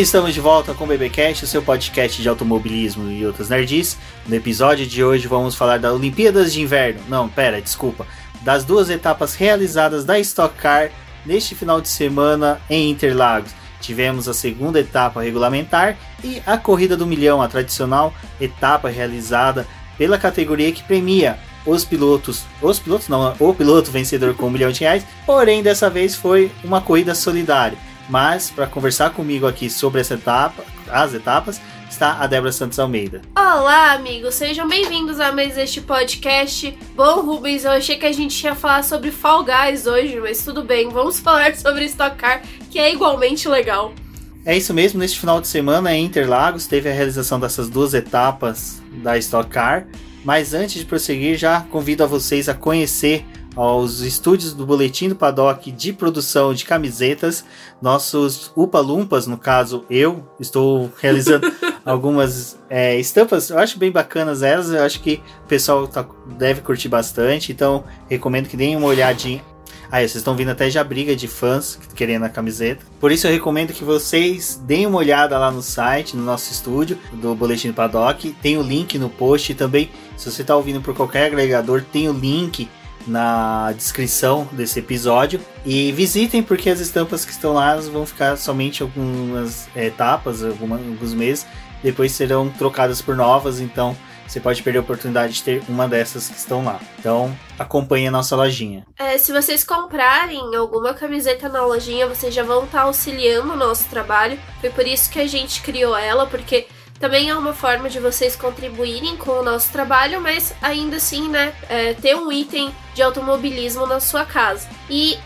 Estamos de volta com o BBcast, o seu podcast de automobilismo e outras nerds. No episódio de hoje vamos falar das Olimpíadas de Inverno. Não, pera, desculpa. Das duas etapas realizadas da Stock Car neste final de semana em Interlagos. Tivemos a segunda etapa regulamentar e a Corrida do Milhão, a tradicional etapa realizada pela categoria que premia os pilotos, os pilotos não, o piloto vencedor com um milhão de reais, porém dessa vez foi uma corrida solidária. Mas para conversar comigo aqui sobre essa etapa, as etapas, está a Débora Santos Almeida. Olá, amigos, sejam bem-vindos a mais este podcast. Bom, Rubens, eu achei que a gente ia falar sobre Fall Guys hoje, mas tudo bem, vamos falar sobre Stock Car, que é igualmente legal. É isso mesmo, neste final de semana em Interlagos teve a realização dessas duas etapas da Stock Car. Mas antes de prosseguir, já convido a vocês a conhecer aos estúdios do Boletim do Paddock de produção de camisetas. Nossos Upa Lumpas, no caso eu, estou realizando algumas é, estampas, eu acho bem bacanas elas, eu acho que o pessoal tá, deve curtir bastante, então recomendo que deem uma olhadinha. Aí, ah, vocês estão vindo até já briga de fãs querendo a camiseta. Por isso eu recomendo que vocês deem uma olhada lá no site, no nosso estúdio do Boletim do Paddock. Tem o link no post e também, se você está ouvindo por qualquer agregador, tem o link na descrição desse episódio. E visitem, porque as estampas que estão lá vão ficar somente algumas etapas, algumas, alguns meses. Depois serão trocadas por novas, então você pode perder a oportunidade de ter uma dessas que estão lá. Então, acompanhe a nossa lojinha. É, se vocês comprarem alguma camiseta na lojinha, vocês já vão estar tá auxiliando o nosso trabalho. Foi por isso que a gente criou ela, porque também é uma forma de vocês contribuírem com o nosso trabalho, mas ainda assim, né, é, ter um item de automobilismo na sua casa. E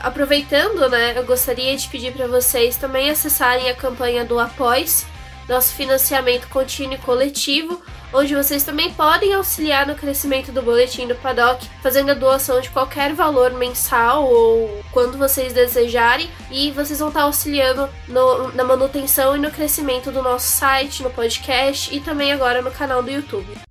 aproveitando, né, eu gostaria de pedir para vocês também acessarem a campanha do Após, nosso financiamento contínuo e coletivo, onde vocês também podem auxiliar no crescimento do boletim do Paddock, fazendo a doação de qualquer valor mensal ou quando vocês desejarem, e vocês vão estar auxiliando no, na manutenção e no crescimento do nosso site, no podcast e também agora no canal do YouTube.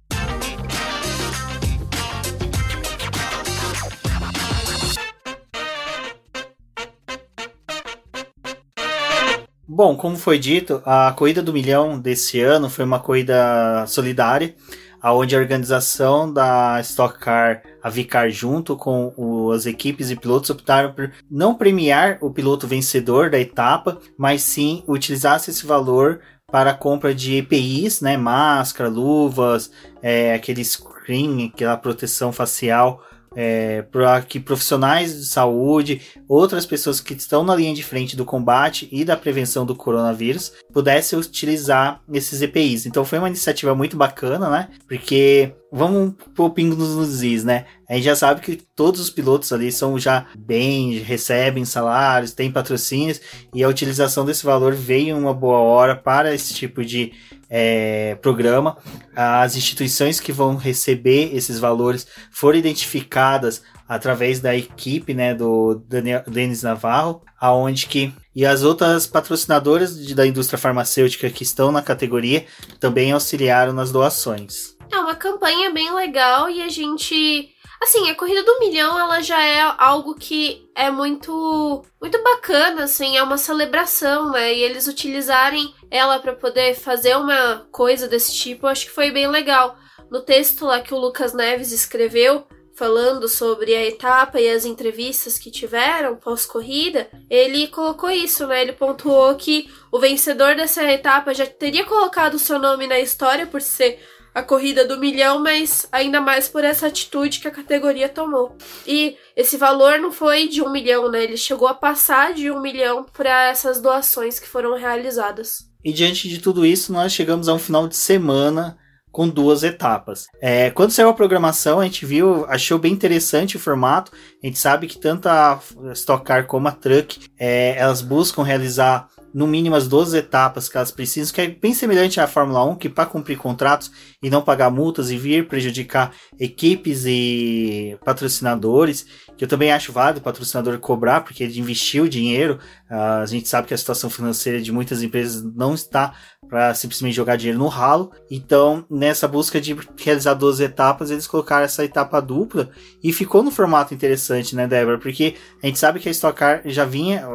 Bom, como foi dito, a corrida do milhão desse ano foi uma corrida solidária, aonde a organização da Stock Car, a Vicar, junto com o, as equipes e pilotos optaram por não premiar o piloto vencedor da etapa, mas sim utilizasse esse valor para a compra de EPIs, né, máscara, luvas, é, aquele screen, aquela proteção facial é, para que profissionais de saúde, outras pessoas que estão na linha de frente do combate e da prevenção do coronavírus pudessem utilizar esses EPIs. Então foi uma iniciativa muito bacana, né? Porque vamos pôr pingo nos is, né? A gente já sabe que todos os pilotos ali são já bem, recebem salários, têm patrocínios e a utilização desse valor veio em uma boa hora para esse tipo de é, programa. As instituições que vão receber esses valores foram identificadas através da equipe né, do Daniel, Denis Navarro, aonde que e as outras patrocinadoras de, da indústria farmacêutica que estão na categoria também auxiliaram nas doações. É uma campanha bem legal e a gente Assim, a corrida do milhão, ela já é algo que é muito muito bacana, assim, é uma celebração, né? E eles utilizarem ela para poder fazer uma coisa desse tipo, acho que foi bem legal. No texto lá que o Lucas Neves escreveu, falando sobre a etapa e as entrevistas que tiveram pós-corrida, ele colocou isso, né? Ele pontuou que o vencedor dessa etapa já teria colocado o seu nome na história por ser a corrida do milhão, mas ainda mais por essa atitude que a categoria tomou. E esse valor não foi de um milhão, né? Ele chegou a passar de um milhão para essas doações que foram realizadas. E diante de tudo isso, nós chegamos a um final de semana com duas etapas. É, quando saiu a programação, a gente viu, achou bem interessante o formato. A gente sabe que tanto a Stock Car como a Truck, é, elas buscam realizar no mínimo as 12 etapas que elas precisam, que é bem semelhante à Fórmula 1, que para cumprir contratos e não pagar multas e vir prejudicar equipes e patrocinadores, que eu também acho válido o patrocinador cobrar, porque ele investiu dinheiro. Uh, a gente sabe que a situação financeira de muitas empresas não está para simplesmente jogar dinheiro no ralo. Então, nessa busca de realizar 12 etapas, eles colocaram essa etapa dupla e ficou no formato interessante, né, Débora? Porque a gente sabe que a Stock Car já vinha,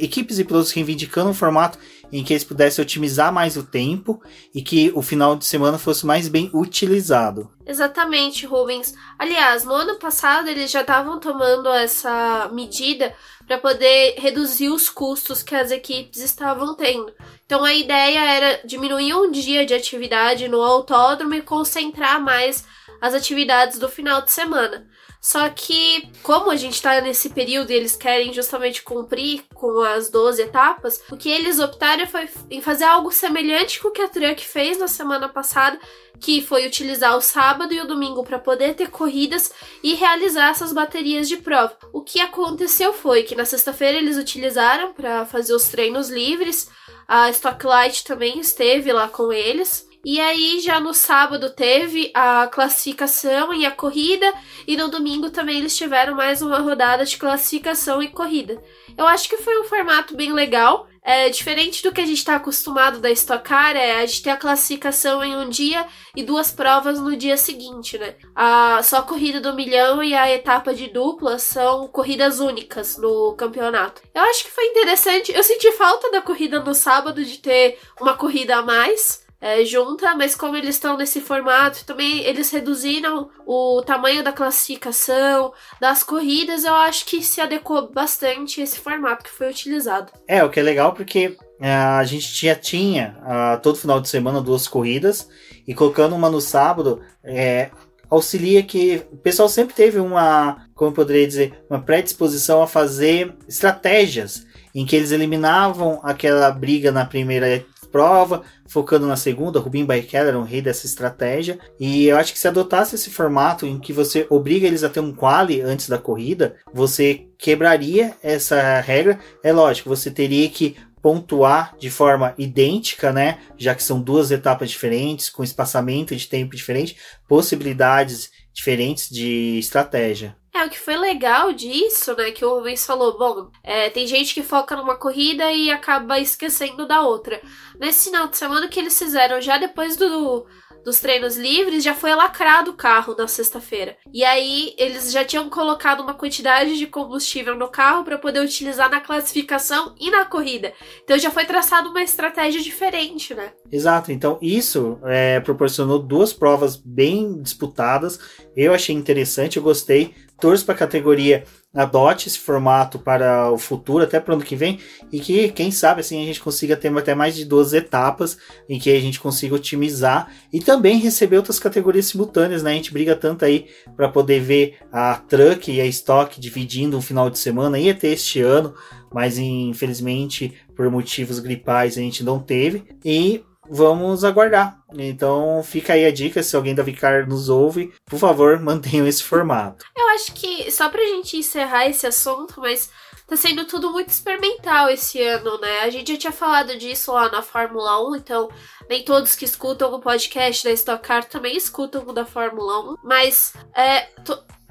equipes e pilotos reivindicando um formato em que eles pudessem otimizar mais o tempo e que o final de semana fosse mais bem utilizado. Exatamente, Rubens. Aliás, no ano passado eles já estavam tomando essa medida para poder reduzir os custos que as equipes estavam tendo. Então a ideia era diminuir um dia de atividade no autódromo e concentrar mais as atividades do final de semana. Só que, como a gente tá nesse período e eles querem justamente cumprir com as 12 etapas, o que eles optaram foi em fazer algo semelhante com o que a Truck fez na semana passada, que foi utilizar o sábado e o domingo para poder ter corridas e realizar essas baterias de prova. O que aconteceu foi que na sexta-feira eles utilizaram para fazer os treinos livres, a Stocklight também esteve lá com eles. E aí, já no sábado, teve a classificação e a corrida, e no domingo também eles tiveram mais uma rodada de classificação e corrida. Eu acho que foi um formato bem legal. É, diferente do que a gente está acostumado da Stock Car, é a gente ter a classificação em um dia e duas provas no dia seguinte, né? A, só a corrida do milhão e a etapa de dupla são corridas únicas no campeonato. Eu acho que foi interessante. Eu senti falta da corrida no sábado de ter uma corrida a mais é, junta, mas como eles estão nesse formato, também eles reduziram o tamanho da classificação, das corridas, eu acho que se adequou bastante esse formato que foi utilizado. É, o que é legal porque é, a gente já tinha uh, todo final de semana duas corridas e colocando uma no sábado é, auxilia que o pessoal sempre teve uma, como eu poderia dizer, uma predisposição a fazer estratégias em que eles eliminavam aquela briga na primeira prova, focando na segunda. Rubinho Barrichello era um rei dessa estratégia. E eu acho que se adotasse esse formato em que você obriga eles a ter um quali antes da corrida, você quebraria essa regra. É lógico, você teria que pontuar de forma idêntica, né? Já que são duas etapas diferentes, com espaçamento de tempo diferente, possibilidades diferentes de estratégia. É, o que foi legal disso, né, que o Rubens falou, bom, é, tem gente que foca numa corrida e acaba esquecendo da outra. Nesse final de semana que eles fizeram já depois do, dos treinos livres, já foi lacrado o carro na sexta-feira. E aí eles já tinham colocado uma quantidade de combustível no carro para poder utilizar na classificação e na corrida. Então já foi traçada uma estratégia diferente, né? Exato. Então isso é, proporcionou duas provas bem disputadas. Eu achei interessante, eu gostei. Torço para a categoria adote esse formato para o futuro, até para o ano que vem, e que, quem sabe, assim, a gente consiga ter até mais de duas etapas em que a gente consiga otimizar e também receber outras categorias simultâneas, né? A gente briga tanto aí para poder ver a Truck e a Stock dividindo um final de semana, ia ter este ano, mas infelizmente por motivos gripais a gente não teve. E vamos aguardar. Então fica aí a dica, se alguém da Vicar nos ouve, por favor, mantenham esse formato. Eu acho que, só pra gente encerrar esse assunto, mas tá sendo tudo muito experimental esse ano, né? A gente já tinha falado disso lá na Fórmula 1, então nem todos que escutam o podcast da Stock Car também escutam o da Fórmula 1, mas é,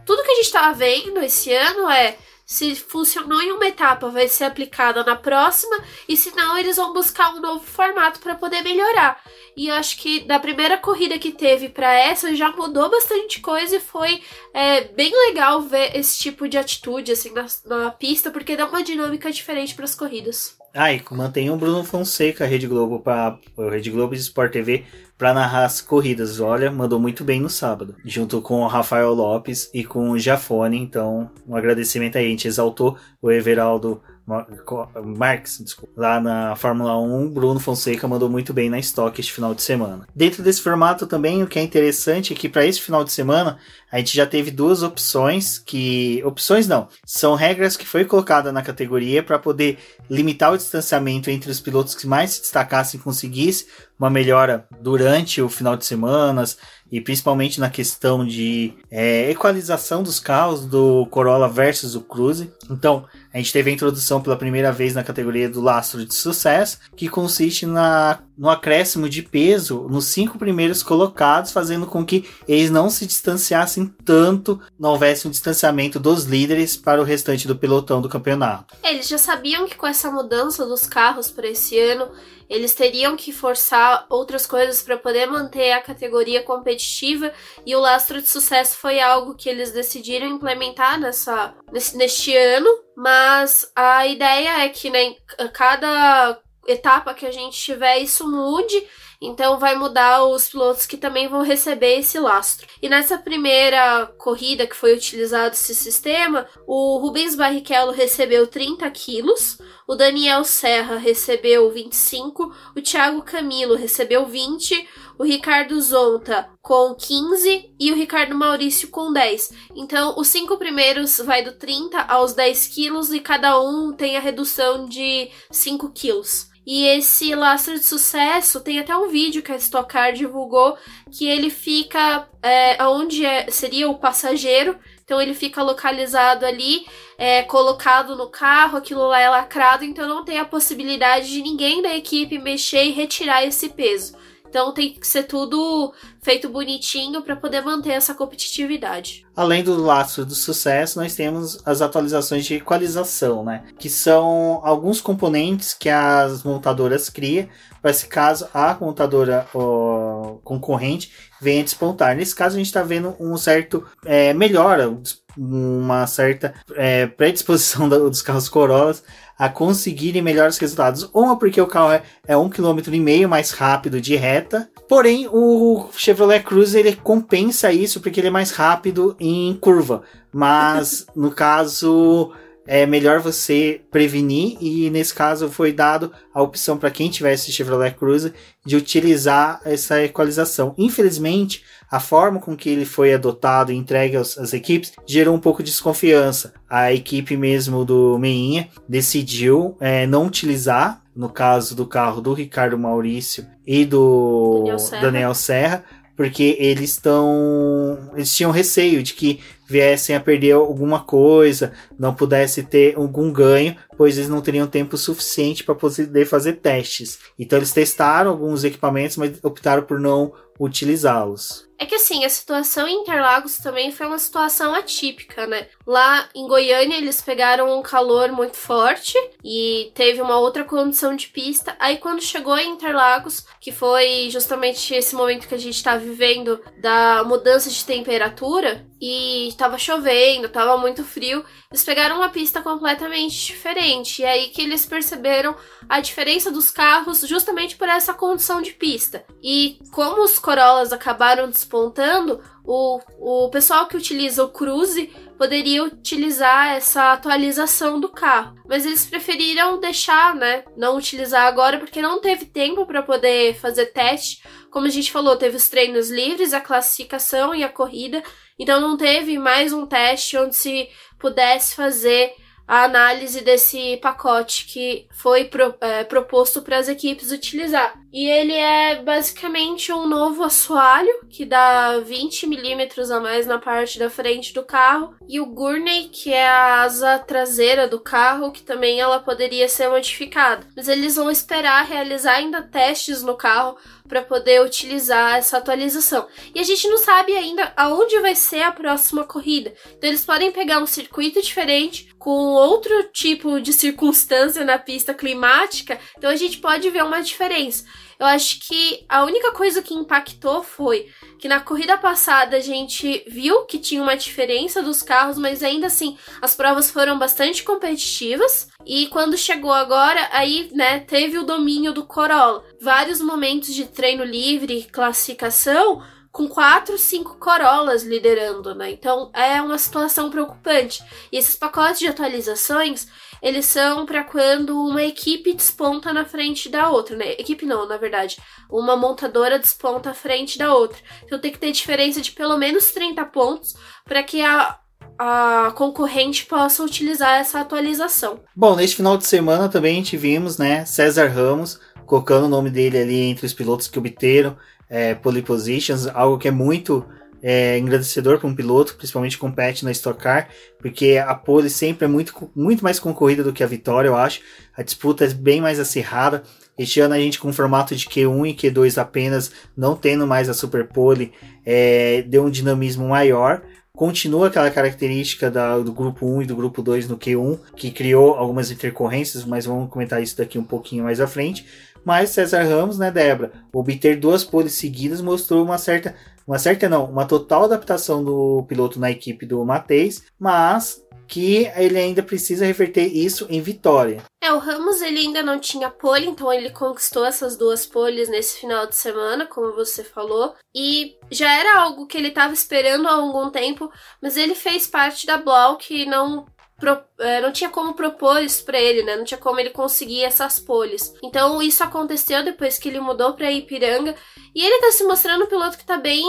tudo que a gente tá vendo esse ano é se funcionou em uma etapa, vai ser aplicada na próxima, e se não, eles vão buscar um novo formato para poder melhorar. E eu acho que da primeira corrida que teve para essa já mudou bastante coisa e foi é, bem legal ver esse tipo de atitude assim na, na pista, porque dá uma dinâmica diferente para as corridas. Ah, e mantém o Bruno Fonseca, Rede Globo, para Rede Globo e Sport TV, para narrar as corridas. Olha, mandou muito bem no sábado, junto com o Rafael Lopes e com o Jafone. Então, um agradecimento aí. A gente exaltou o Everaldo Marx, desculpa, lá na Fórmula 1, Bruno Fonseca mandou muito bem na estoque este final de semana. Dentro desse formato também, o que é interessante é que para esse final de semana a gente já teve duas opções que opções não, são regras que foi colocada na categoria para poder limitar o distanciamento entre os pilotos que mais se destacassem e conseguisse uma melhora durante o final de semanas e principalmente na questão de é, equalização dos carros do Corolla versus o Cruze. Então, a gente teve a introdução pela primeira vez na categoria do lastro de sucesso, que consiste na, no acréscimo de peso nos cinco primeiros colocados, fazendo com que eles não se distanciassem tanto, não houvesse um distanciamento dos líderes para o restante do pelotão do campeonato. Eles já sabiam que com essa mudança dos carros para esse ano, eles teriam que forçar outras coisas para poder manter a categoria competitiva e o lastro de sucesso foi algo que eles decidiram implementar nessa, nesse, neste ano, mas a ideia é que né, cada etapa que a gente tiver isso mude. Então vai mudar os pilotos que também vão receber esse lastro. E nessa primeira corrida que foi utilizado esse sistema, o Rubens Barrichello recebeu 30 quilos, o Daniel Serra recebeu 25, o Thiago Camilo recebeu 20, o Ricardo Zonta com 15 e o Ricardo Maurício com 10. Então, os cinco primeiros vai do 30 aos 10 quilos e cada um tem a redução de 5 quilos. E esse lastro de sucesso tem até um vídeo que a Stock Car divulgou que ele fica é, onde é, seria o passageiro. Então ele fica localizado ali, é, colocado no carro, aquilo lá é lacrado, então não tem a possibilidade de ninguém da equipe mexer e retirar esse peso. Então tem que ser tudo feito bonitinho para poder manter essa competitividade. Além do laço do sucesso, nós temos as atualizações de equalização, né? Que são alguns componentes que as montadoras criam para esse caso a montadora ó, concorrente venha despontar. Nesse caso a gente está vendo um certo é, melhora, uma certa é, predisposição dos carros Corollas a conseguirem melhores resultados. Uma porque o carro é, é um quilômetro e meio mais rápido de reta. Porém, o Chevrolet Cruze ele compensa isso porque ele é mais rápido em curva. Mas no caso é melhor você prevenir e nesse caso foi dado a opção para quem tivesse Chevrolet Cruze de utilizar essa equalização. Infelizmente, a forma com que ele foi adotado e entregue às, às equipes gerou um pouco de desconfiança. A equipe mesmo do Meinha decidiu é, não utilizar, no caso do carro do Ricardo Maurício e do Daniel Serra, Daniel Serra porque eles estão. Eles tinham receio de que viessem a perder alguma coisa, não pudesse ter algum ganho, pois eles não teriam tempo suficiente para poder fazer testes. Então eles testaram alguns equipamentos, mas optaram por não utilizá-los. É que assim, a situação em Interlagos também foi uma situação atípica, né? Lá em Goiânia eles pegaram um calor muito forte e teve uma outra condição de pista. Aí quando chegou em Interlagos, que foi justamente esse momento que a gente tá vivendo da mudança de temperatura e tava chovendo, tava muito frio, eles pegaram uma pista completamente diferente. E aí que eles perceberam a diferença dos carros justamente por essa condição de pista. E como os Corollas acabaram despontando, o, o pessoal que utiliza o Cruze poderia utilizar essa atualização do carro. Mas eles preferiram deixar, né? Não utilizar agora porque não teve tempo para poder fazer teste. Como a gente falou, teve os treinos livres, a classificação e a corrida. Então não teve mais um teste onde se pudesse fazer a análise desse pacote que foi pro, é, proposto para as equipes utilizar. E ele é basicamente um novo assoalho que dá 20 milímetros a mais na parte da frente do carro e o gurney que é a asa traseira do carro que também ela poderia ser modificada. Mas eles vão esperar realizar ainda testes no carro para poder utilizar essa atualização. E a gente não sabe ainda aonde vai ser a próxima corrida. Então eles podem pegar um circuito diferente com outro tipo de circunstância na pista climática, então a gente pode ver uma diferença. Eu acho que a única coisa que impactou foi que na corrida passada a gente viu que tinha uma diferença dos carros, mas ainda assim as provas foram bastante competitivas. E quando chegou agora, aí, né, teve o domínio do Corolla. Vários momentos de treino livre, classificação, com quatro, cinco Corollas liderando, né? Então é uma situação preocupante. E esses pacotes de atualizações, eles são para quando uma equipe desponta na frente da outra, né? Equipe não, na verdade. Uma montadora desponta à frente da outra. Então tem que ter diferença de pelo menos 30 pontos para que a, a concorrente possa utilizar essa atualização. Bom, neste final de semana também tivemos, né, César Ramos colocando o nome dele ali entre os pilotos que obteram é, pole positions, algo que é muito é, engrandecedor para um piloto, principalmente compete na Stock Car, porque a pole sempre é muito, muito mais concorrida do que a vitória, eu acho. A disputa é bem mais acirrada. Este ano a gente com o formato de Q1 e Q2 apenas, não tendo mais a Super Pole, é, deu um dinamismo maior. Continua aquela característica da, do grupo 1 e do grupo 2 no Q1, que criou algumas intercorrências, mas vamos comentar isso daqui um pouquinho mais à frente. Mas César Ramos, né, Débora, obter duas poles seguidas mostrou uma certa, uma certa não, uma total adaptação do piloto na equipe do Mateis, mas que ele ainda precisa reverter isso em vitória. É, o Ramos ele ainda não tinha pole, então ele conquistou essas duas poles nesse final de semana, como você falou, e já era algo que ele estava esperando há algum tempo, mas ele fez parte da que não Pro, é, não tinha como propor isso pra ele, né? Não tinha como ele conseguir essas poles. Então isso aconteceu depois que ele mudou pra Ipiranga. E ele tá se mostrando um piloto que tá bem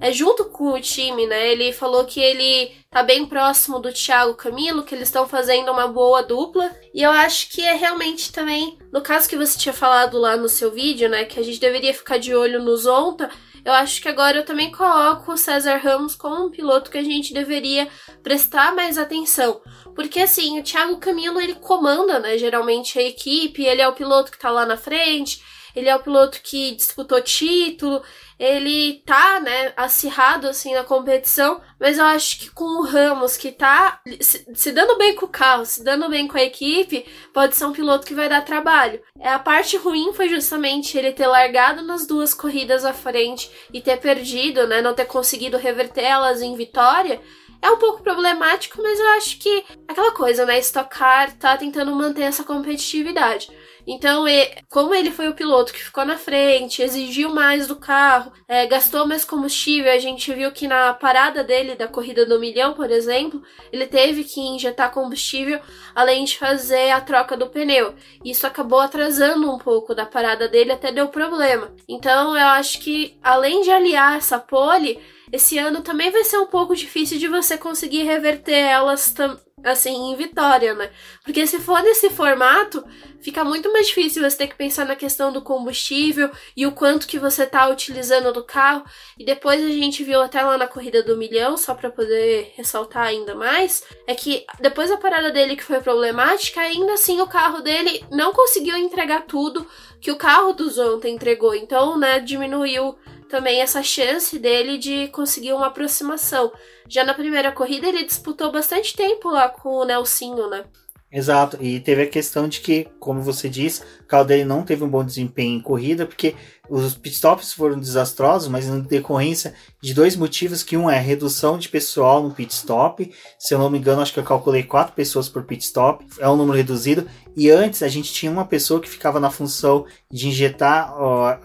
é, junto com o time, né? Ele falou que ele tá bem próximo do Thiago Camilo, que eles estão fazendo uma boa dupla. E eu acho que é realmente também, no caso que você tinha falado lá no seu vídeo, né? Que a gente deveria ficar de olho no Zonta. Eu acho que agora eu também coloco o César Ramos como um piloto que a gente deveria prestar mais atenção. Porque assim, o Thiago Camilo ele comanda, né, geralmente a equipe, ele é o piloto que tá lá na frente, ele é o piloto que disputou título, ele tá, né, acirrado assim na competição, mas eu acho que com o Ramos que tá se, dando bem com o carro, se dando bem com a equipe, pode ser um piloto que vai dar trabalho. É a parte ruim foi justamente ele ter largado nas duas corridas à frente e ter perdido, né, não ter conseguido reverter elas em vitória. É um pouco problemático, mas eu acho que aquela coisa, né? Stock Car tá tentando manter essa competitividade. Então, como ele foi o piloto que ficou na frente, exigiu mais do carro, é, gastou mais combustível, a gente viu que na parada dele da corrida do milhão, por exemplo, ele teve que injetar combustível além de fazer a troca do pneu. Isso acabou atrasando um pouco da parada dele, até deu problema. Então, eu acho que além de aliar essa pole, esse ano também vai ser um pouco difícil de você conseguir reverter elas assim em vitória, né? Porque se for nesse formato, fica muito mais difícil você ter que pensar na questão do combustível e o quanto que você tá utilizando do carro. E depois a gente viu até lá na corrida do milhão, só para poder ressaltar ainda mais, é que depois da parada dele que foi problemática, ainda assim o carro dele não conseguiu entregar tudo que o carro do Zonta entregou. Então, né, diminuiu também essa chance dele de conseguir uma aproximação. Já na primeira corrida ele disputou bastante tempo lá com o Nelsinho, né? Exato, e teve a questão de que, como você disse, o carro dele não teve um bom desempenho em corrida, porque os pitstops foram desastrosos, mas em decorrência de dois motivos, que um é redução de pessoal no pitstop, se eu não me engano, acho que eu calculei quatro pessoas por pitstop, é um número reduzido, e antes a gente tinha uma pessoa que ficava na função de injetar ó,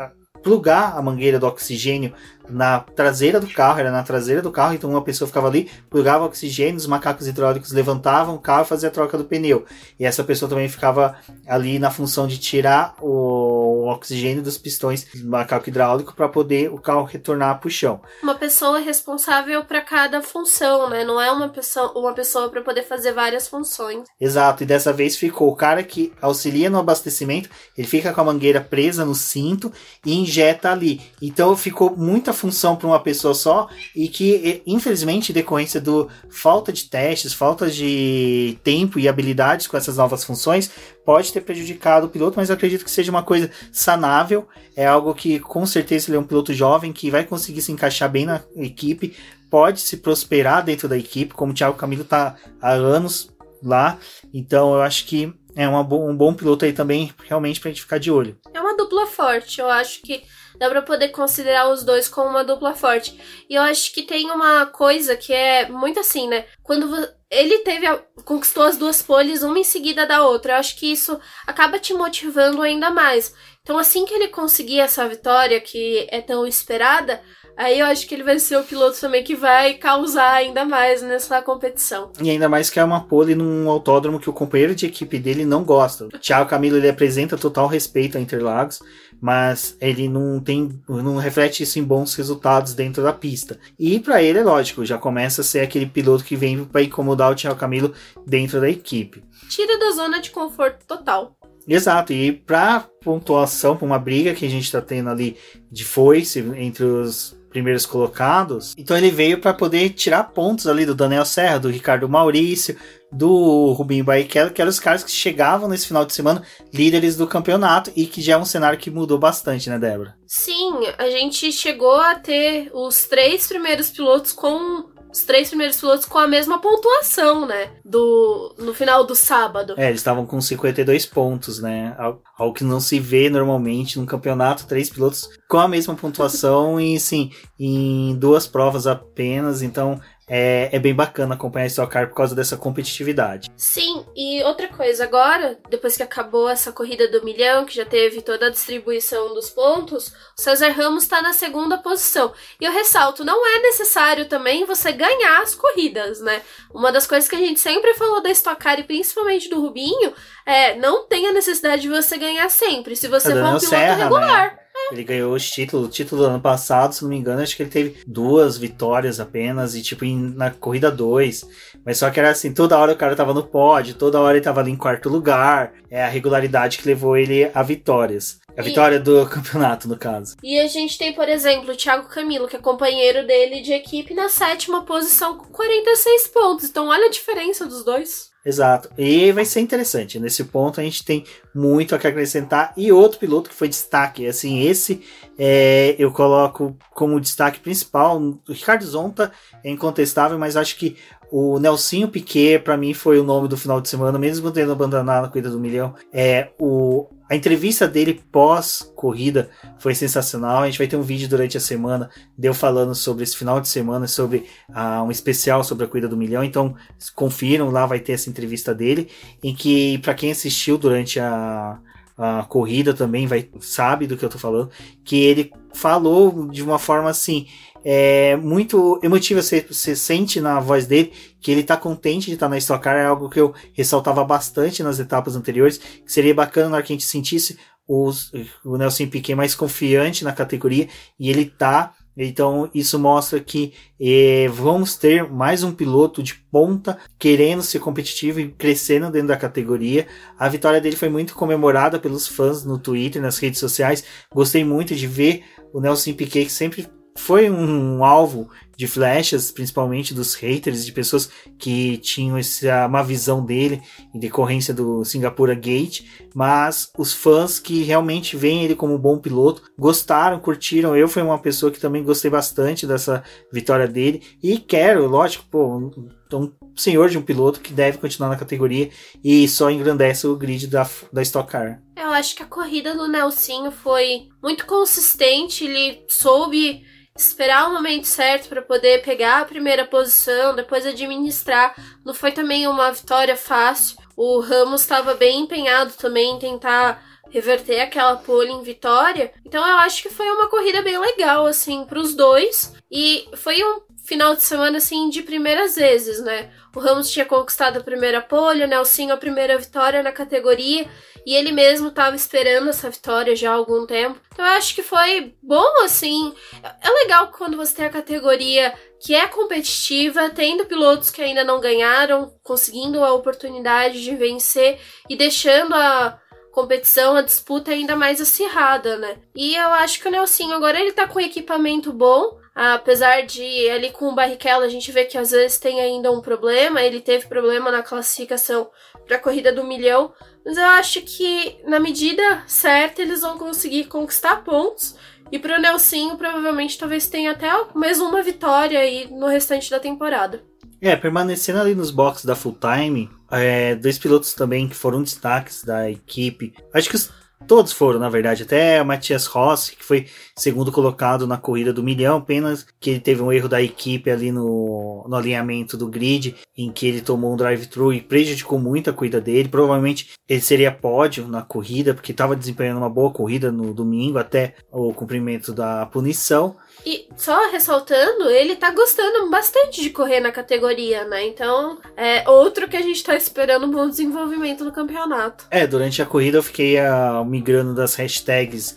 plugar a mangueira do oxigênio na traseira do carro, era na traseira do carro, então uma pessoa ficava ali, plugava oxigênio, os macacos hidráulicos levantavam o carro e fazia a troca do pneu. E essa pessoa também ficava ali na função de tirar o oxigênio dos pistões do macaco hidráulico para poder o carro retornar para o chão. Uma pessoa responsável para cada função, né? Não é uma pessoa, uma pessoa para poder fazer várias funções. Exato, e dessa vez ficou o cara que auxilia no abastecimento, ele fica com a mangueira presa no cinto e injeta ali. Então ficou muita função para uma pessoa só e que, infelizmente, decorrência do falta de testes, falta de tempo e habilidades com essas novas funções, pode ter prejudicado o piloto, mas acredito que seja uma coisa sanável. É algo que, com certeza, ele é um piloto jovem que vai conseguir se encaixar bem na equipe, pode se prosperar dentro da equipe, como o Thiago Camilo está há anos lá. Então, eu acho que é um bom piloto aí também, realmente, para a gente ficar de olho. É uma dupla forte. Eu acho que dá pra poder considerar os dois como uma dupla forte. E eu acho que tem uma coisa que é muito assim, né? Quando ele teve a, conquistou as duas poles uma em seguida da outra, eu acho que isso acaba te motivando ainda mais. Então, assim que ele conseguir essa vitória que é tão esperada, Aí eu acho que ele vai ser o piloto também que vai causar ainda mais nessa competição. E ainda mais que é uma pole num autódromo que o companheiro de equipe dele não gosta. O Thiago Camilo ele apresenta total respeito a Interlagos, mas ele não tem, não reflete isso em bons resultados dentro da pista. E para ele é lógico, já começa a ser aquele piloto que vem para incomodar o Thiago Camilo dentro da equipe. Tira da zona de conforto total. Exato, e para pontuação, para uma briga que a gente está tendo ali de foice entre os primeiros colocados. Então ele veio para poder tirar pontos ali do Daniel Serra, do Ricardo Maurício, do Rubinho Barrichello, que eram os caras que chegavam nesse final de semana líderes do campeonato e que já é um cenário que mudou bastante, né, Débora? Sim, a gente chegou a ter os três primeiros pilotos com os três primeiros pilotos com a mesma pontuação, né? Do, no final do sábado. É, eles estavam com 52 pontos, né? Algo que não se vê normalmente num campeonato, três pilotos com a mesma pontuação e sim, em duas provas apenas. Então é, é bem bacana acompanhar a Stock Car por causa dessa competitividade. Sim, e outra coisa, agora, depois que acabou essa corrida do milhão, que já teve toda a distribuição dos pontos, o César Ramos está na segunda posição. E eu ressalto, não é necessário também você ganhar as corridas, né? Uma das coisas que a gente sempre falou da Stock Car e principalmente do Rubinho é não tem a necessidade de você ganhar sempre. Se você for um piloto Serra, regular. né? Ele ganhou os títulos. O título do ano passado, se não me engano, acho que ele teve duas vitórias apenas. E tipo, em- na corrida 2. Mas só que era assim, toda hora o cara tava no pódio, toda hora ele tava ali em quarto lugar. É a regularidade que levou ele a vitórias. A E- vitória do campeonato, no caso. E a gente tem, por exemplo, o Thiago Camilo, que é companheiro dele de equipe, na sétima posição com 46 pontos. Então, olha a diferença dos dois. Exato. E vai ser interessante. Nesse ponto a gente tem muito a que acrescentar. E outro piloto que foi destaque, assim, esse é, eu coloco como destaque principal. O Ricardo Zonta é incontestável, mas acho que o Nelsinho Piquet, para mim, foi o nome do final de semana, mesmo tendo abandonado a corrida do milhão. É, o, a entrevista dele pós-corrida foi sensacional. A gente vai ter um vídeo durante a semana deu falando sobre esse final de semana, sobre ah, um especial sobre a corrida do milhão. Então, confiram lá, vai ter essa entrevista dele, em que, para quem assistiu durante a, a corrida também vai sabe do que eu tô falando, que ele falou de uma forma assim. É muito emotiva, você, você sente na voz dele que ele tá contente de estar na Stock é algo que eu ressaltava bastante nas etapas anteriores, que seria bacana na hora que a gente sentisse os, o Nelson Piquet mais confiante na categoria, e ele tá, então isso mostra que eh, vamos ter mais um piloto de ponta querendo ser competitivo e crescendo dentro da categoria. A vitória dele foi muito comemorada pelos fãs no Twitter, nas redes sociais. Gostei muito de ver o Nelson Piquet, que sempre foi um alvo de flechas, principalmente dos haters, de pessoas que tinham essa má visão dele em decorrência do Singapura Gate, mas os fãs que realmente veem ele como um bom piloto gostaram, curtiram. Eu fui uma pessoa que também gostei bastante dessa vitória dele e quero, lógico, pô, um, senhor de um piloto que deve continuar na categoria e só engrandece o grid da, da Stock Car. Eu acho que a corrida do Nelsinho foi muito consistente, ele soube esperar o momento certo para poder pegar a primeira posição, depois administrar. Não foi também uma vitória fácil. O Ramos estava bem empenhado também em tentar reverter aquela pole em vitória. Então eu acho que foi uma corrida bem legal assim para os dois e foi um final de semana assim de primeiras vezes, né? O Ramos tinha conquistado a primeira pole, o Nelsinho a primeira vitória na categoria e ele mesmo estava esperando essa vitória já há algum tempo. Então eu acho que foi bom assim. É legal quando você tem a categoria que é competitiva, tendo pilotos que ainda não ganharam, conseguindo a oportunidade de vencer e deixando a competição, a disputa ainda mais acirrada, né? E eu acho que o Nelsinho agora ele tá com equipamento bom, apesar de ali com o Barrichello a gente vê que às vezes tem ainda um problema, ele teve problema na classificação para a corrida do milhão, mas eu acho que na medida certa eles vão conseguir conquistar pontos. E pro Nelsinho, provavelmente, talvez tenha até mais uma vitória aí no restante da temporada. É, permanecendo ali nos boxes da Full Time, é, dois pilotos também que foram destaques da equipe. Acho que os, todos foram, na verdade. Até o Matias Rossi, que foi segundo colocado na corrida do milhão, apenas que ele teve um erro da equipe ali no, no alinhamento do grid, em que ele tomou um drive-thru e prejudicou muito a corrida dele. Provavelmente ele seria pódio na corrida, porque estava desempenhando uma boa corrida no domingo, até o cumprimento da punição. E só ressaltando, ele tá gostando bastante de correr na categoria, né? Então, é outro que a gente tá esperando um bom desenvolvimento no campeonato. É, durante a corrida eu fiquei uh, migrando das hashtags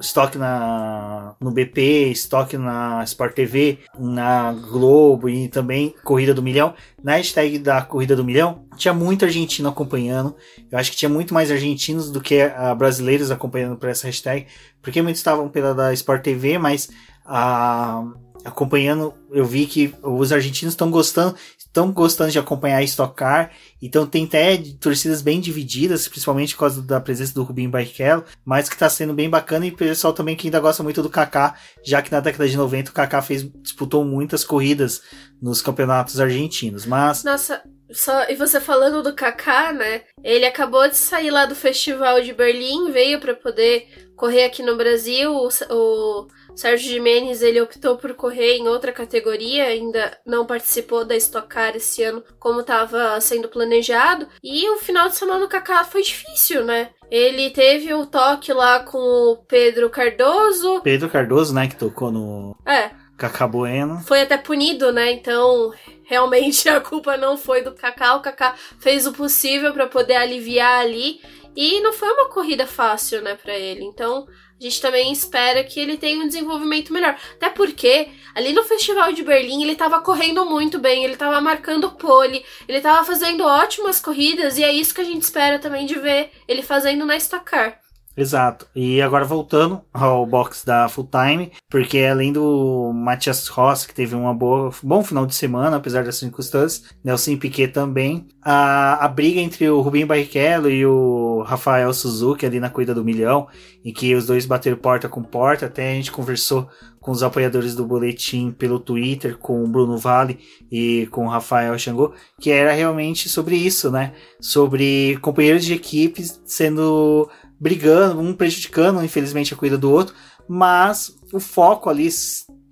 estoque na, no BP, estoque na Sport TV, na Globo e também Corrida do Milhão. Na hashtag da Corrida do Milhão, tinha muito argentino acompanhando. Eu acho que tinha muito mais argentinos do que uh, brasileiros acompanhando por essa hashtag, porque muitos estavam pela da Sport TV, mas uh, acompanhando, eu vi que os argentinos estão gostando, estão gostando de acompanhar a Stock Car, então tem até torcidas bem divididas, principalmente por causa da presença do Rubinho Barrichello, mas que está sendo bem bacana. E o pessoal também que ainda gosta muito do Kaká, já que na década de 90 o Kaká fez, disputou muitas corridas nos campeonatos argentinos, mas... Nossa, só, e você falando do Kaká, né? Ele acabou de sair lá do festival de Berlim, veio para poder correr aqui no Brasil, o, o Sérgio Jimenez ele optou por correr em outra categoria, ainda não participou da Stock Car esse ano como estava sendo planejado. E o final de semana do Kaká foi difícil, né? Ele teve o toque lá com o Pedro Cardoso. Pedro Cardoso, né, que tocou no É, Cacá Bueno. foi até punido, né? Então, realmente a culpa não foi do Kaká. O Kaká fez o possível para poder aliviar ali. E não foi uma corrida fácil, né, para ele. Então, a gente também espera que ele tenha um desenvolvimento melhor. Até porque, ali no Festival de Berlim, ele tava correndo muito bem, ele tava marcando pole, ele tava fazendo ótimas corridas, e é isso que a gente espera também de ver ele fazendo na Stock Car. Exato. E agora voltando ao box da Full Time, porque além do Matias Rossi, que teve um bom final de semana, apesar das circunstâncias, Nelson Piquet também, a, a briga entre o Rubinho Barrichello e o Rafael Suzuki ali na corrida do milhão, em que os dois bateram porta com porta, até a gente conversou com os apoiadores do boletim pelo Twitter, com o Bruno Vale e com o Rafael Xangô, que era realmente sobre isso, né? Sobre companheiros de equipes sendo brigando, um prejudicando, infelizmente, a corrida do outro, mas o foco ali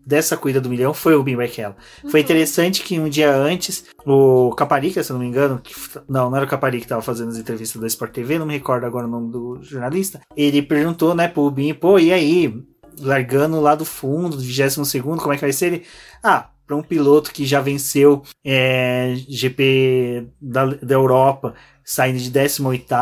dessa corrida do milhão foi o Rubinho Barrichello. Uhum. Foi interessante que um dia antes, o Caparica, se eu não me engano, que, não, não era o Caparica que estava fazendo as entrevistas da Sport TV, não me recordo agora o nome do jornalista, ele perguntou, né, pro Rubinho, pô, e aí, largando lá do fundo, do 22 segundo, como é que vai ser? Ele, ah, para um piloto que já venceu é, GP da, da Europa, saindo de 18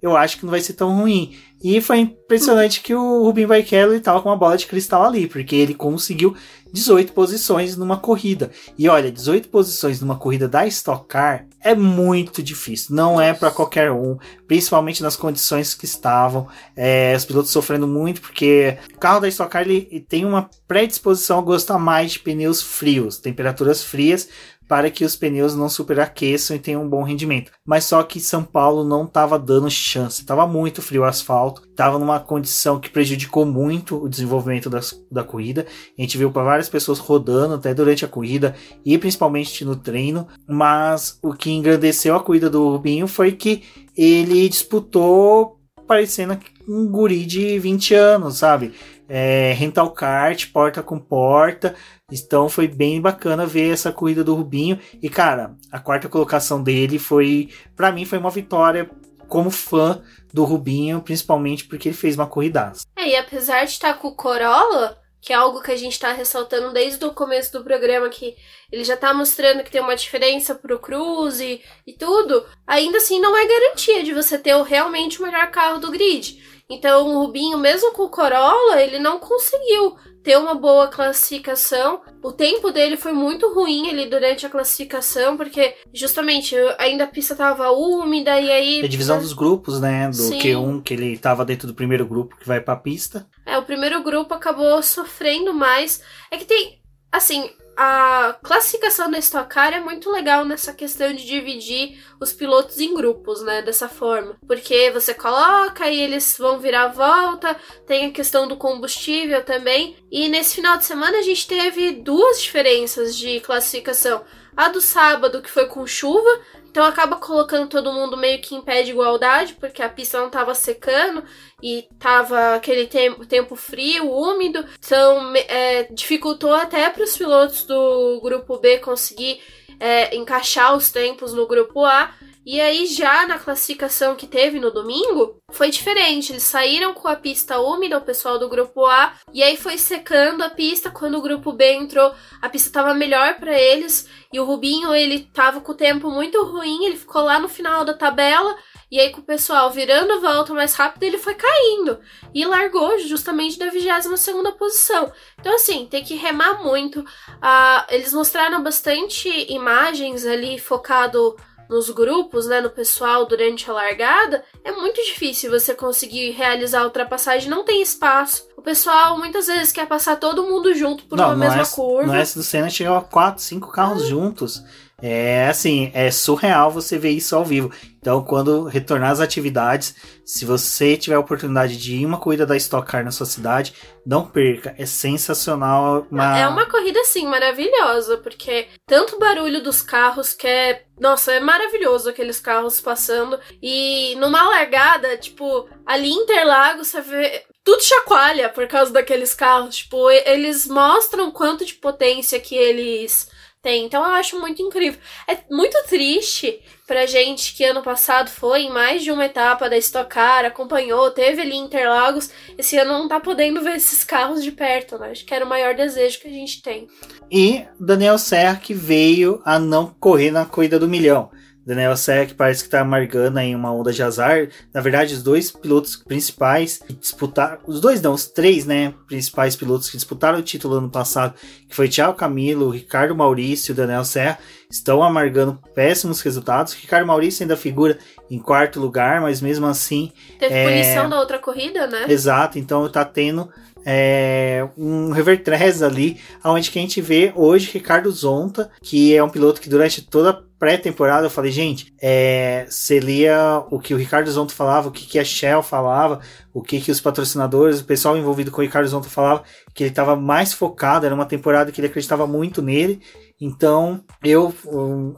eu acho que não vai ser tão ruim. E foi impressionante que o Rubinho Barrichello estava com uma bola de cristal ali, porque ele conseguiu 18 posições numa corrida. E olha, 18 posições numa corrida da Stock Car é muito difícil, não é para qualquer um, principalmente nas condições que estavam. É, os pilotos sofrendo muito, porque o carro da Stock Car ele tem uma predisposição a gostar mais de pneus frios, temperaturas frias, para que os pneus não superaqueçam e tenham um bom rendimento. Mas só que São Paulo não estava dando chance, estava muito frio o asfalto, estava numa condição que prejudicou muito o desenvolvimento das, da corrida. A gente viu para várias pessoas rodando até durante a corrida e principalmente no treino, mas o que engrandeceu a corrida do Rubinho foi que ele disputou parecendo um guri de 20 anos, sabe? É, rental kart, porta com porta, então foi bem bacana ver essa corrida do Rubinho. E cara, a quarta colocação dele foi, para mim, foi uma vitória como fã do Rubinho, principalmente porque ele fez uma corridaça. É, e apesar de estar com o Corolla, que é algo que a gente está ressaltando desde o começo do programa, que ele já está mostrando que tem uma diferença pro Cruze e tudo, ainda assim não é garantia de você ter realmente o melhor carro do grid. Então o Rubinho, mesmo com o Corolla, ele não conseguiu ter uma boa classificação. O tempo dele foi muito ruim ali durante a classificação, porque justamente ainda a pista tava úmida e aí. A divisão dos grupos, né? Do Sim. Q1, que ele tava dentro do primeiro grupo que vai pra pista. É, o primeiro grupo acabou sofrendo mais. É que tem. Assim, a classificação da Stock Car é muito legal nessa questão de dividir os pilotos em grupos, né? Dessa forma. Porque você coloca e eles vão virar a volta, tem a questão do combustível também. E nesse final de semana a gente teve duas diferenças de classificação. A do sábado, que foi com chuva, então acaba colocando todo mundo meio que em pé de igualdade, porque a pista não estava secando e tava aquele tempo, tempo frio, úmido. Então é, dificultou até para os pilotos do grupo B conseguir é, encaixar os tempos no grupo A. E aí, já na classificação que teve no domingo, foi diferente. Eles saíram com a pista úmida, o pessoal do grupo A, e aí foi secando a pista. Quando o grupo B entrou, a pista estava melhor para eles. E o Rubinho, ele tava com o tempo muito ruim, ele ficou lá no final da tabela. E aí, com o pessoal virando volta mais rápido, ele foi caindo. E largou justamente da 22 posição. Então, assim, tem que remar muito. Ah, eles mostraram bastante imagens ali focado nos grupos, né, no pessoal durante a largada, é muito difícil você conseguir realizar a ultrapassagem, não tem espaço. O pessoal muitas vezes quer passar todo mundo junto por não, uma mesma S, curva. No S do Senna chegou a 4, 5 carros ah. juntos. É assim, é surreal você ver isso ao vivo. Então, quando retornar às atividades, se você tiver a oportunidade de ir uma corrida da Stock Car na sua cidade, não perca. É sensacional. Uma... É uma corrida, assim, maravilhosa, porque tanto barulho dos carros que é. Nossa, é maravilhoso aqueles carros passando. E numa largada, tipo, ali em Interlagos, você vê tudo chacoalha por causa daqueles carros. Tipo, eles mostram quanto de potência que eles têm. Então eu acho muito incrível. É muito triste pra gente que ano passado foi em mais de uma etapa da Stock Car, acompanhou, teve ali Interlagos. Esse ano não tá podendo ver esses carros de perto, né? Acho que era o maior desejo que a gente tem. E Daniel Serra que veio a não correr na corrida do milhão. Daniel Sec parece que tá amargando aí uma onda de azar. Na verdade, os dois pilotos principais que disputaram, os dois não, os três, né, principais pilotos que disputaram o título ano passado, que foi Thiago Camilo, Ricardo Maurício e Daniel Serra, estão amargando péssimos resultados. Ricardo Maurício ainda figura em quarto lugar, mas mesmo assim. Teve é... punição da outra corrida, né? Exato, então tá tendo é, um revertrez ali, onde que a gente vê hoje Ricardo Zonta, que é um piloto que durante toda pré-temporada eu falei, gente, é, lia o que o Ricardo Zonto falava, o que, que a Shell falava, o que, que os patrocinadores, o pessoal envolvido com o Ricardo Zonto falava, que ele estava mais focado, era uma temporada que ele acreditava muito nele. Então, eu,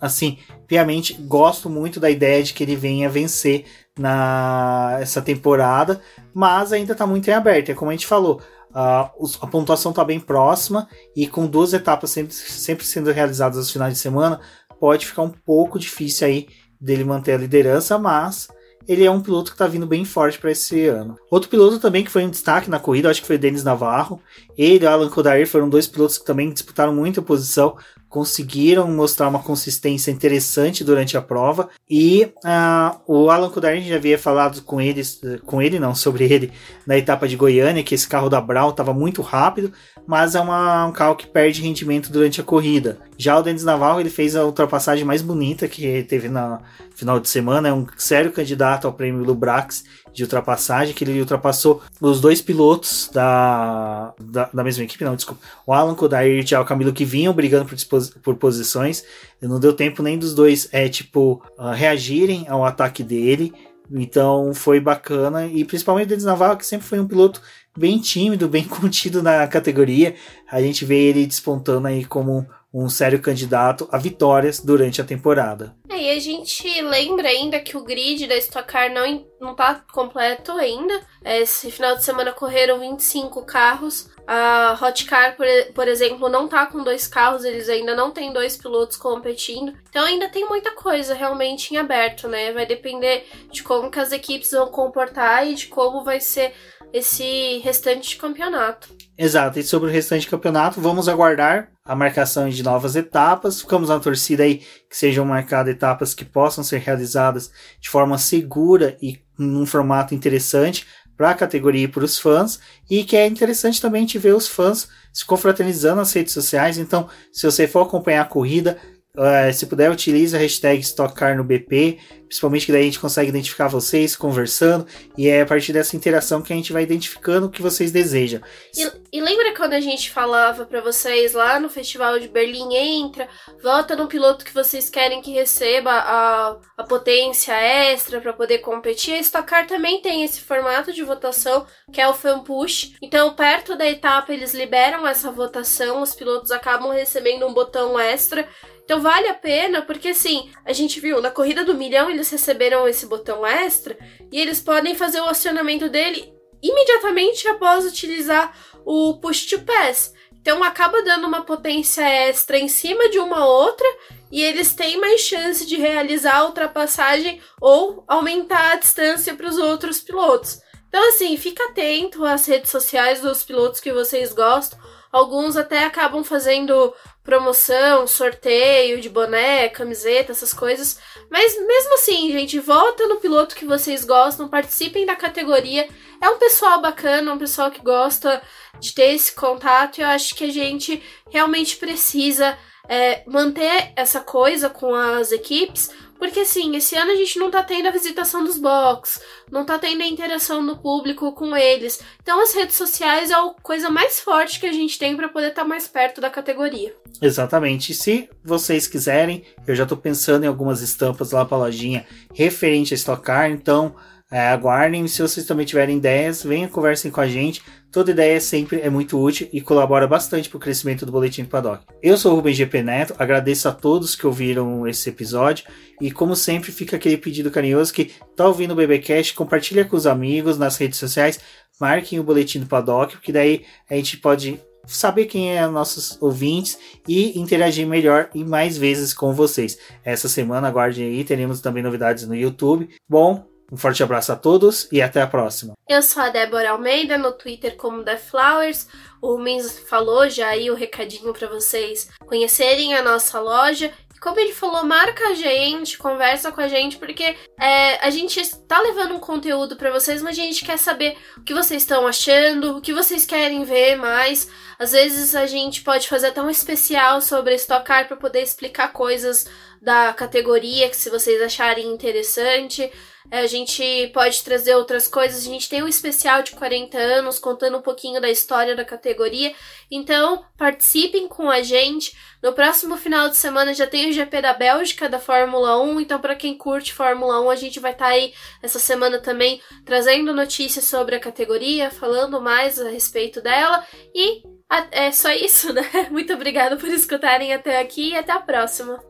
assim, piamente gosto muito da ideia de que ele venha vencer na essa temporada, mas ainda está muito em aberto. É como a gente falou, a, a pontuação está bem próxima e com duas etapas sempre, sempre sendo realizadas aos finais de semana, pode ficar um pouco difícil aí dele manter a liderança, mas ele é um piloto que está vindo bem forte para esse ano. Outro piloto também que foi um destaque na corrida, acho que foi o Denis Navarro. Ele e o Alan Kodair foram dois pilotos que também disputaram muita posição, conseguiram mostrar uma consistência interessante durante a prova. E uh, o Alan Kodair já havia falado com ele, com ele não, sobre ele na etapa de Goiânia, que esse carro da Brown estava muito rápido, mas é uma, um carro que perde rendimento durante a corrida. Já o Denis Navarro ele fez a ultrapassagem mais bonita que teve na final de semana, é um sério candidato ao prêmio Lubrax de ultrapassagem, que ele ultrapassou os dois pilotos da, da, da mesma equipe, não, desculpa, o Alan Kodair e o Camilo que vinham brigando por, por posições, não deu tempo nem dos dois, é tipo, uh, reagirem ao ataque dele, então foi bacana, e principalmente o Denis Navarro, que sempre foi um piloto bem tímido, bem contido na categoria. A gente vê ele despontando aí como um sério candidato a vitórias durante a temporada. É, e a gente lembra ainda que o grid da Stock Car não, não tá completo ainda. Esse final de semana correram 25 carros. A Hot Car, por, por exemplo, não tá com dois carros, eles ainda não têm dois pilotos competindo. Então ainda tem muita coisa realmente em aberto, né? Vai depender de como que as equipes vão comportar e de como vai ser esse restante de campeonato. Exato, e sobre o restante de campeonato, vamos aguardar a marcação de novas etapas. Ficamos na torcida aí que sejam marcadas etapas que possam ser realizadas de forma segura e num formato interessante para a categoria e para os fãs. E que é interessante também te ver os fãs se confraternizando nas redes sociais. Então, se você for acompanhar a corrida, Uh, se puder, utilize a hashtag StockCar no BP, principalmente que daí a gente consegue identificar vocês conversando, e é a partir dessa interação que a gente vai identificando o que vocês desejam. E, e lembra quando a gente falava para vocês lá no Festival de Berlim, entra, vota no piloto que vocês querem que receba a, a potência extra para poder competir? A Stock também tem esse formato de votação, que é o fan push. Então, perto da etapa, eles liberam essa votação, os pilotos acabam recebendo um botão extra então vale a pena, porque assim, a gente viu na corrida do milhão eles receberam esse botão extra e eles podem fazer o acionamento dele imediatamente após utilizar o push to pass. Então acaba dando uma potência extra em cima de uma outra e eles têm mais chance de realizar a ultrapassagem ou aumentar a distância para os outros pilotos. Então assim, fica atento às redes sociais dos pilotos que vocês gostam. Alguns até acabam fazendo promoção, sorteio de boné, camiseta, essas coisas. Mas mesmo assim, gente, vota no piloto que vocês gostam, participem da categoria. É um pessoal bacana, um pessoal que gosta de ter esse contato e eu acho que a gente realmente precisa é, manter essa coisa com as equipes, Porque assim, esse ano a gente não tá tendo a visitação dos box, não tá tendo a interação do público com eles. Então as redes sociais é a coisa mais forte que a gente tem para poder estar tá mais perto da categoria. Exatamente. Se vocês quiserem, eu já tô pensando em algumas estampas lá pra lojinha referente a Stock Car, então é, aguardem. Se vocês também tiverem ideias, venham conversem com a gente. Toda ideia sempre é muito útil e colabora bastante para o crescimento do Boletim do Paddock. Eu sou o Rubem GP Neto, agradeço a todos que ouviram esse episódio e como sempre fica aquele pedido carinhoso que tá ouvindo o BBcast, compartilha com os amigos nas redes sociais, marquem o Boletim do Paddock, porque daí a gente pode saber quem é nossos ouvintes e interagir melhor e mais vezes com vocês. Essa semana, aguardem aí, teremos também novidades no YouTube. Bom, um forte abraço a todos e até a próxima. Eu sou a Débora Almeida, no Twitter como The Flowers. O Mins falou já aí o recadinho para vocês conhecerem a nossa loja. Como ele falou, marca a gente, conversa com a gente, porque é, a gente está levando um conteúdo para vocês, mas a gente quer saber o que vocês estão achando, o que vocês querem ver mais. Às vezes a gente pode fazer até um especial sobre Stock Car para poder explicar coisas da categoria que se vocês acharem interessante. É, a gente pode trazer outras coisas. A gente tem um especial de 40 anos contando um pouquinho da história da categoria. Então, participem com a gente. No próximo final de semana já tem o GP da Bélgica da Fórmula 1. Então, para quem curte Fórmula 1, a gente vai estar tá aí essa semana também trazendo notícias sobre a categoria, falando mais a respeito dela. E é só isso, né? Muito obrigada por escutarem até aqui e até a próxima.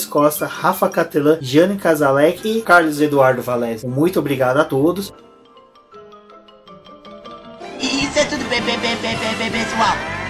Costa, Rafa Catelan, Jane Casalec e Carlos Eduardo Valese. Muito obrigado a todos. Isso é tudo pessoal.